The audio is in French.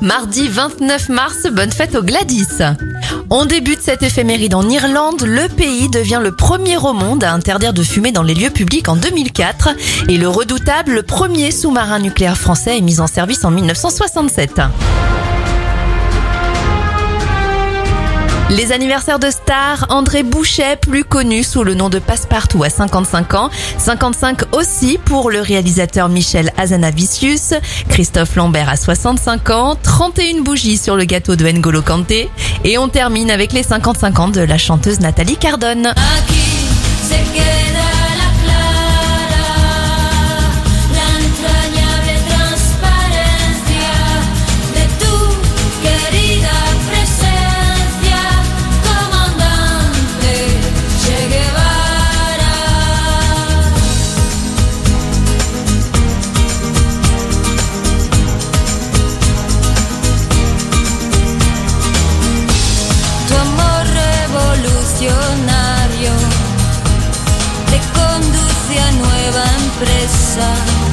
Mardi 29 mars, bonne fête au Gladys. On débute cette éphéméride en Irlande. Le pays devient le premier au monde à interdire de fumer dans les lieux publics en 2004 et le redoutable premier sous-marin nucléaire français est mis en service en 1967. Les anniversaires de stars, André Bouchet, plus connu sous le nom de Passepartout à 55 ans, 55 aussi pour le réalisateur Michel Azanavicius, Christophe Lambert à 65 ans, 31 bougies sur le gâteau de N'Golo Kanté, et on termine avec les 55 ans de la chanteuse Nathalie Cardone. sun